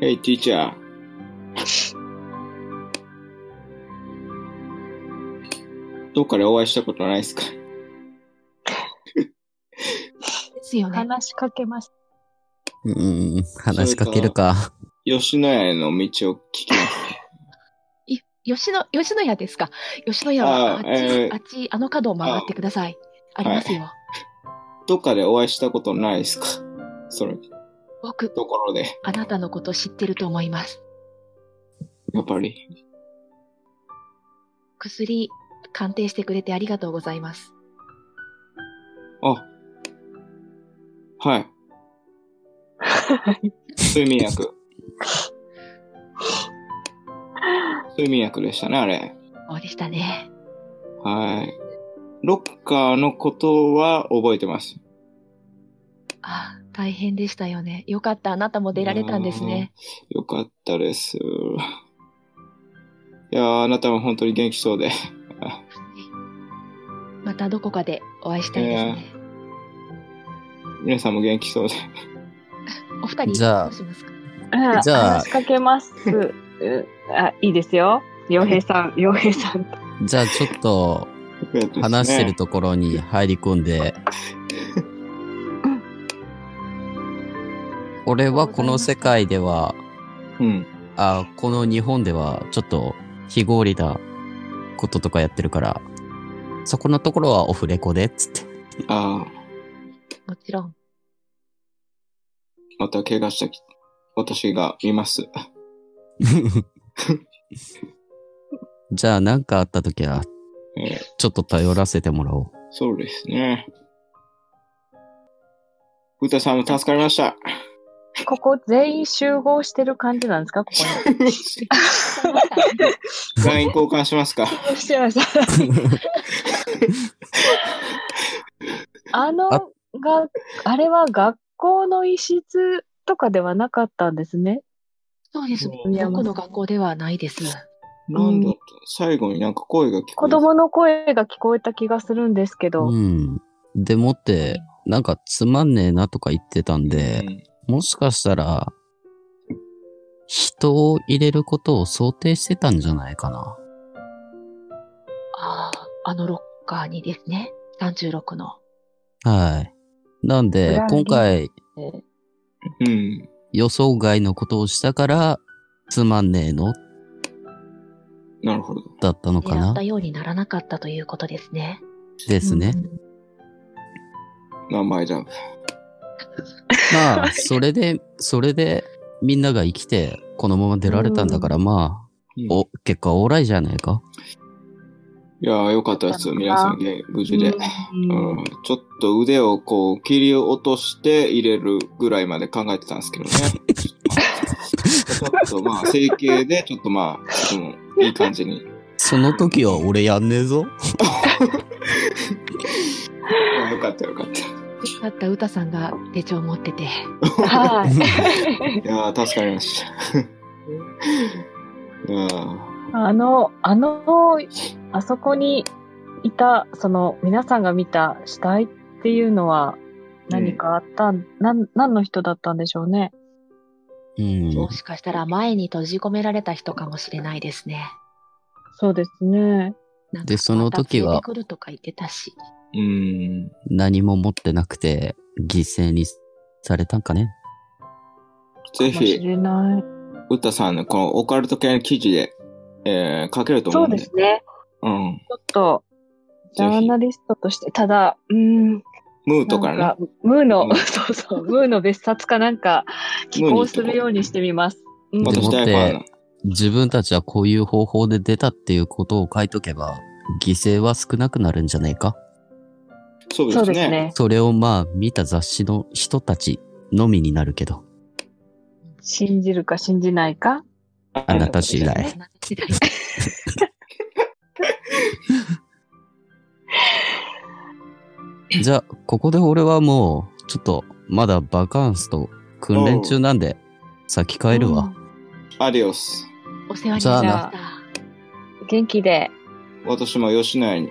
Hey, teacher. [LAUGHS] どっかでお会いしたことないですか？ですよね。話しかけましうん、話しかけるか。吉野家への道を聞きます。い吉野、吉野家ですか吉野家はああっち、えーあっち、あの角を曲がってください。ありますよ。どっかでお会いしたことないですか？その僕、ところで、あなたのこと知ってると思います。やっぱり。薬鑑定してくれてありがとうございます。あ。はい。[LAUGHS] 睡眠薬。睡眠薬でしたね、あれ。そうでしたね。はい。ロッカーのことは覚えてます。あー大変でしたよね。よかった。あなたも出られたんですね。よかったです。いやー、あなたも本当に元気そうで。またどこかでお会いしたいですね。皆さんも元気そうで。お二人、じゃあどうしますか？うんじゃあ話しかけます。うあ、いいですよ。洋平さん、[LAUGHS] 洋平さん。じゃあちょっと話してるところに入り込んで、[LAUGHS] 俺はこの世界では、うん。あ、この日本ではちょっと非合理なこととかやってるから、そこのところはオフレコで、つって。ああ、もちろん。また怪我したき、私が見ます。[LAUGHS] じゃあ何かあった時は、えーちょっと頼らせてもらおう。そうですね。歌さんも助かりました。ここ全員集合してる感じなんですか？ここに。LINE 交換しますかしてました。あの、あが、あれは学校の一室とかではなかったん。ですね。そうです。どこの学校ではないです。なんだった？最後になんか声が聞こえ子供の声が聞こえた気がするんですけど。うん。でもって、なんかつまんねえなとか言ってたんで、うんもしかしたら、人を入れることを想定してたんじゃないかな。ああ、あのロッカーにですね。36の。はい。なんで今回うん。予想外のことをしたから、つまんねえの？なるほど。だったのかな？狙ったようにならなかったということですね。ですね。名前だ。[LAUGHS] まあ、それで、それで、みんなが生きて、このまま出られたんだから、まあ、うんお、結果オーライじゃねえか。いやー、よかったです。皆さん、げ無事で。うんうんちょっと腕をこう切り落として入れるぐらいまで考えてたんですけどね。[LAUGHS] ちょっとまあ、整形でちょっとまあ、ういい感じに。その時は俺やんねえぞ。あよかったよかった。よかった、歌さんが手帳持ってて。はい。[LAUGHS] いやー、助かりました。いやーあの、あの、あそこにいた、その、皆さんが見た死体っていうのは何かあったん、なん、何の人だったんでしょうね。うん。もしかしたら前に閉じ込められた人かもしれないですね。そうですね。なんかでその時はまた連れてくるとか言ってたし。うーん。何も持ってなくて、犠牲にされたんかね。ぜかもしひ、れない。ウタさんのこのオカルト系の記事で、えー、書けると思そううんで。ですね。うん。ちょっと、ジャーナリストとして、ただ、うーん、ムーとかね。ムーの、うん [LAUGHS] そうそう、ムーの別冊かなんか、寄稿するようにしてみます。うんでも私大ファンなの。自分たちはこういう方法で出たっていうことを書いとけば、犠牲は少なくなるんじゃねえか？そうですね。そうですね。それをまあ見た雑誌の人たちのみになるけど。信じるか信じないか。あなた次第。[LAUGHS] [LAUGHS] じゃあ、ここで俺はもう、ちょっと、まだバカンスと訓練中なんで、先帰るわ。アディオス。お世話にななりました。元気で。私も吉野家に。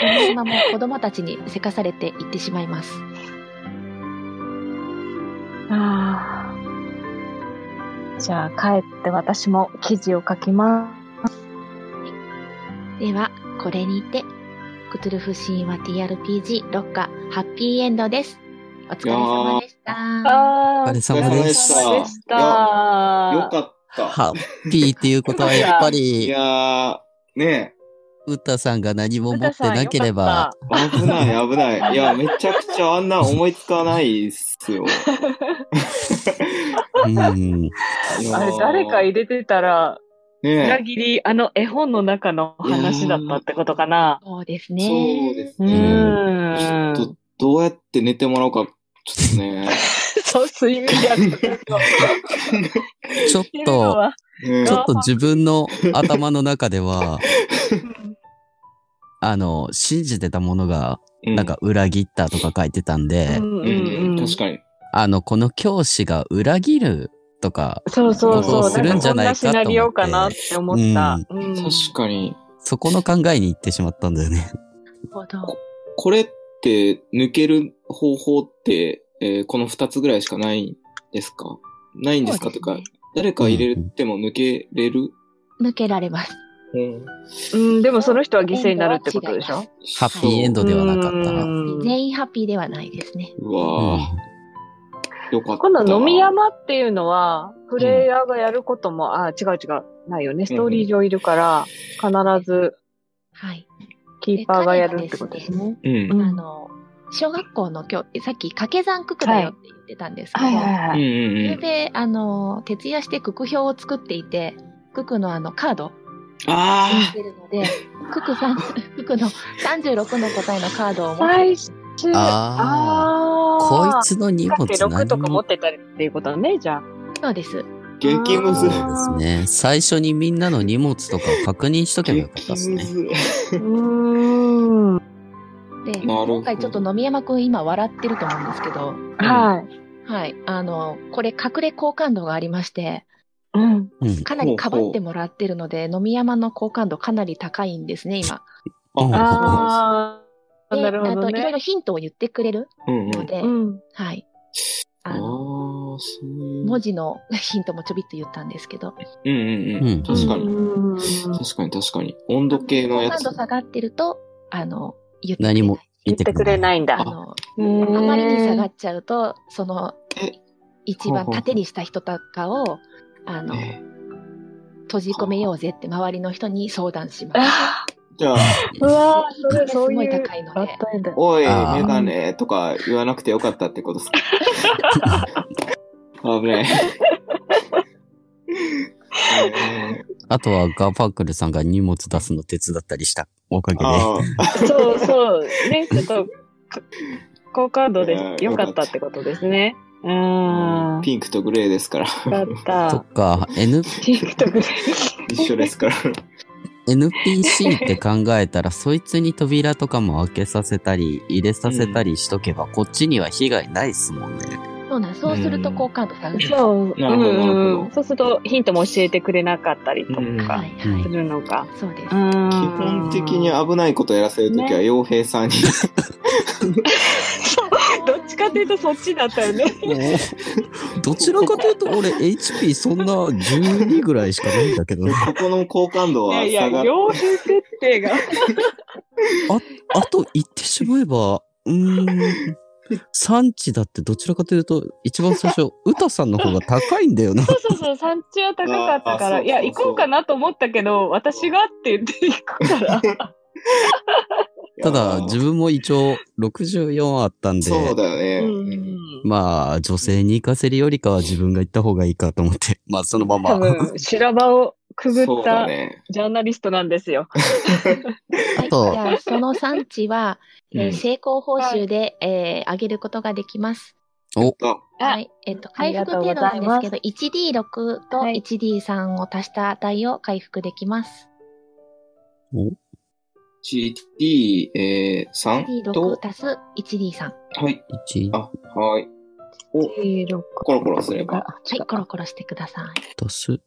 山島も子供たちにせかされて行ってしまいます。ああ。じゃあ帰って私も記事を書きまでは、これにて、クトゥルフ神話 TRPG ロッカハッピーエンドです。お疲れ様でした。す。あお疲れ様で。したでした。よかった。ハッピーっていうことはやっぱいり、やー、ねウッタさんが何も持ってなければ、え、危ない危ない。いや、めちゃくちゃあんな思いつかないっすよ。うん。[LAUGHS] あれ誰か入れてたら、ね裏切り、あの絵本の中の話だったってことかな。そうですえ。ね。うそうですね。ちょっと、どうやって寝てもらおうか、ちょっとね。[LAUGHS] そう、睡眠薬。ちょっと、ちょっと自分の頭の中では、あの、信じてたものが、うなんか裏切ったとか書いてたんで、確かに。あの、この教師が裏切るとか、そうそうそう。するんじゃないかと思ってシナリオかなって思った。うん確かに。そこの考えに行ってしまったんだよね。なるほど。これって、抜ける方法って、えーこの二つぐらいしかないんですか？ないんですか？とかそうで、誰か入れても抜けれる？抜けられます。うん。うん、でもその人は犠牲になるってことでしょ？ハッピーエンドではなかった全員ハッピーではないですね。うわぁ、よかった。今度飲み山っていうのは、プレイヤーがやることも、あ、違う違う、ないよね。ストーリー上いるから、必ずはい。キーパーがやるってことですね。うん。うんあの、小学校の今日、さっき掛け算九九だよって言ってたんですけど、はいはいはうんい。うんうん。それで、あの、徹夜して九九表を作っていて、九九のあのカードあにしてるので、九九三、九九の36の答えのカードを持って最終、あこいあつの荷かけ物6とか何？も持ってたりっていうことね、じゃあ。そうです。あ、激ムズ。そうですね。最初にみんなの荷物とかを確認しとけばよかったですね。うーん。で、なるほど今回ちょっと飲み山くん今笑ってると思うんですけど、はい。はい。あの、これ隠れ好感度がありまして、うん。うん。かなりかばってもらってるので、飲み山の好感度かなり高いんですね、今。うんああ、で、なるほどあといろいろね。ヒントを言ってくれる。ので、うん。はい。うん。あああの、ー、そういう。文字の [LAUGHS] ヒントもちょびっと言ったんですけど、うんうんうん。うん確かに。うん確かに確かに。温度計のやつ好感度。下がってると、あの、言ってくれない何も言ってくれないんだ。あの、ああまりに下がっっちゃうと、そのえ、一番縦にした人とかを、あの、え閉じ込めようぜって周りの人に相談します。あじゃあ、ーうわーそれ、すそういう。高いのおい、メガネとか言わなくてよかったってことですか？[LAUGHS] 危ない。えーあとはガーファンクルさんが荷物出すの手伝ったりしたおかげで。あそうそう。ね、ちょっと、か好感度で良かったってことですね。うーん。ーピンクとグレーですから。だった。そっか、N、ピンクとグレー。一緒ですから。NPC って考えたら、そいつに扉とかも開けさせたり、入れさせたりしとけば、こっちには被害ないっすもんね。そうなんそうすると好感度下がる。そう。なるほどうんそうすると、ヒントも教えてくれなかったりとうんかすはい。るのか。そうです。基本的に危ないことやらせるときは、傭兵さんに。どっちかっていうとそっちだったよね。どちらかというと、俺 HP そんな12ぐらいしかないんだけどな。[LAUGHS] ここの好感度はいやいや、下がっ傭兵設定が。あと言ってしまえば、うーん、産地だってどちらかというと、一番最初、[LAUGHS] 歌さんの方が高いんだよな。そうそうそう、産地は高かったから、いや、行こうかなと思ったけど、私がって言って行くから。[LAUGHS] ただ、自分も一応64あったんで、そうだよね。うんまあ、女性に行かせるよりかは自分が行った方がいいかと思って、まあ、そのまま。多分、修羅場をくぐった。ジャーナリストなんですよ。[LAUGHS] はい。じとゃあ、その産地は、えーうん成功報酬で、えー上げることができます。ああはい。えっ、と、あ回りがとう復程度なんですけど、1D6 とはい 1D3 を足した値を回復できます。GT、えー、3 D6 と、足す 1D3。はい。1あ、はい。お、G6。コロコロすれば。あはい、コロコロしてください。足す、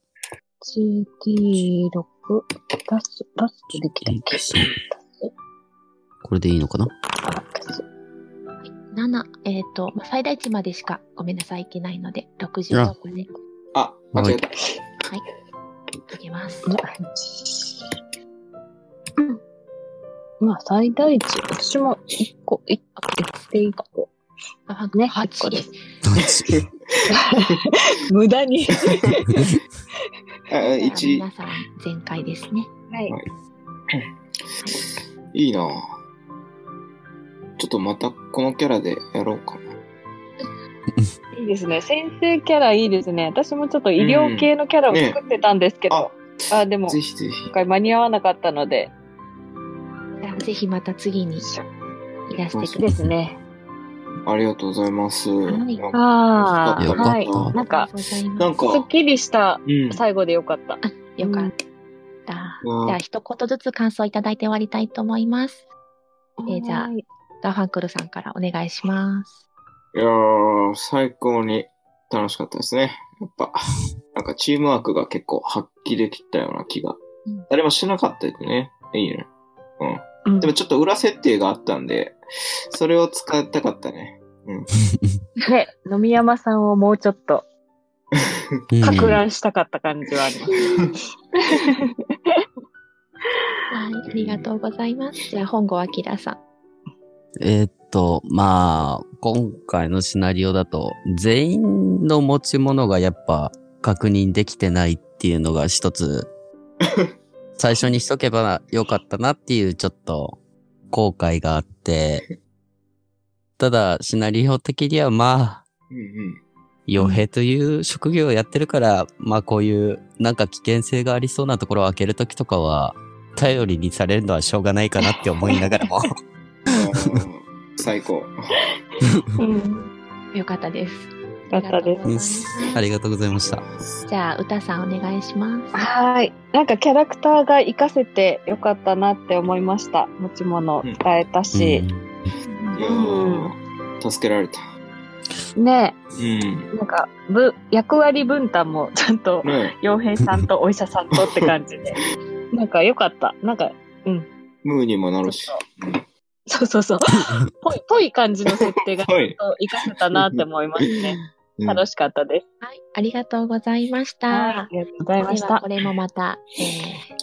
GT6 出す、出すとできたっけ？GT3 これでいいのかな？あ出す7、えっ、と、まあ最大値までしか、ごめんなさい、いけないので、66であ、間違えた。いきます。うん。まあ、最大値。私も1個、1個、1個。あ、ね8一個です。[LAUGHS] 無駄に。[LAUGHS] あ、じゃあ1、皆さん、全開ですね。はい。[COUGHS] いいなぁちょっとまたこのキャラでやろうかな。いいですね。先生キャラいいですね。私もちょっと医療系のキャラを作ってたんですけど。あ、でも、ぜひぜひ今。回間に合わなかったので、じゃあぜひまた次にいらしてください。ですね。ありがとうございます。はいああ、よかったはい。なんか、なんかすっきりしたうん。最後でよかった。よかった。うんじゃあ一言ずつ感想いただいて終わりたいと思います。えーじゃあはいガーファンクルさんからお願いします。いやー、最高に楽しかったですね。やっぱ、[LAUGHS] なんかチームワークが結構発揮できたような気がうん。誰もしなかったですね。いいね。うんでもちょっと裏設定があったんで、それを使いたかったね。ね、飲み山さんをもうちょっと、うんか乱したかった感じはあります。はい、ありがとうございます。じゃあ本郷明さん。えーっと、まあ、今回のシナリオだと、全員の持ち物がやっぱ確認できてないっていうのが一つ、[LAUGHS] 最初にしとけばよかったなっていうちょっと後悔があって、[LAUGHS] ただ、シナリオ的にはまあ、うんうん。傭兵という職業をやってるから、まあこういうなんか危険性がありそうなところを開けるときとかは、頼りにされるのはしょうがないかなって思いながらも。[LAUGHS] うん最高。[LAUGHS] うん。よかったです。よかったですありがとうございますありがとうございました。じゃあ歌さんお願いします。はい。なんかキャラクターが活かせてよかったなって思いました。持ち物使えたし。いやー助けられた。ねうん。なんか、ぶ、役割分担もちゃんと、ね傭兵さんとお医者さんとって感じで。[LAUGHS] なんかよかった。なんか、うん。ムーにもなるし。そうそうそう。[LAUGHS] ぽい、[LAUGHS] ぽい感じの設定が、はい。活かせたなって思いますね。うん楽しかったです。はい、ありがとうございました。はい。ありがとうございましたこ。れもまた、え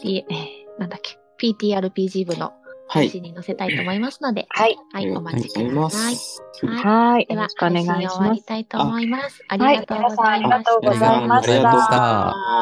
ー、いえーなんだっけ、PTRPG 部のはい。記事に載せたいと思いますので、はい。はい、お待ちください。す。はい。はい。ではよろし、くお願いし配信終わ。りたいと思います。ありはいがとうございました。皆さんありがとうございましたありがとうございました。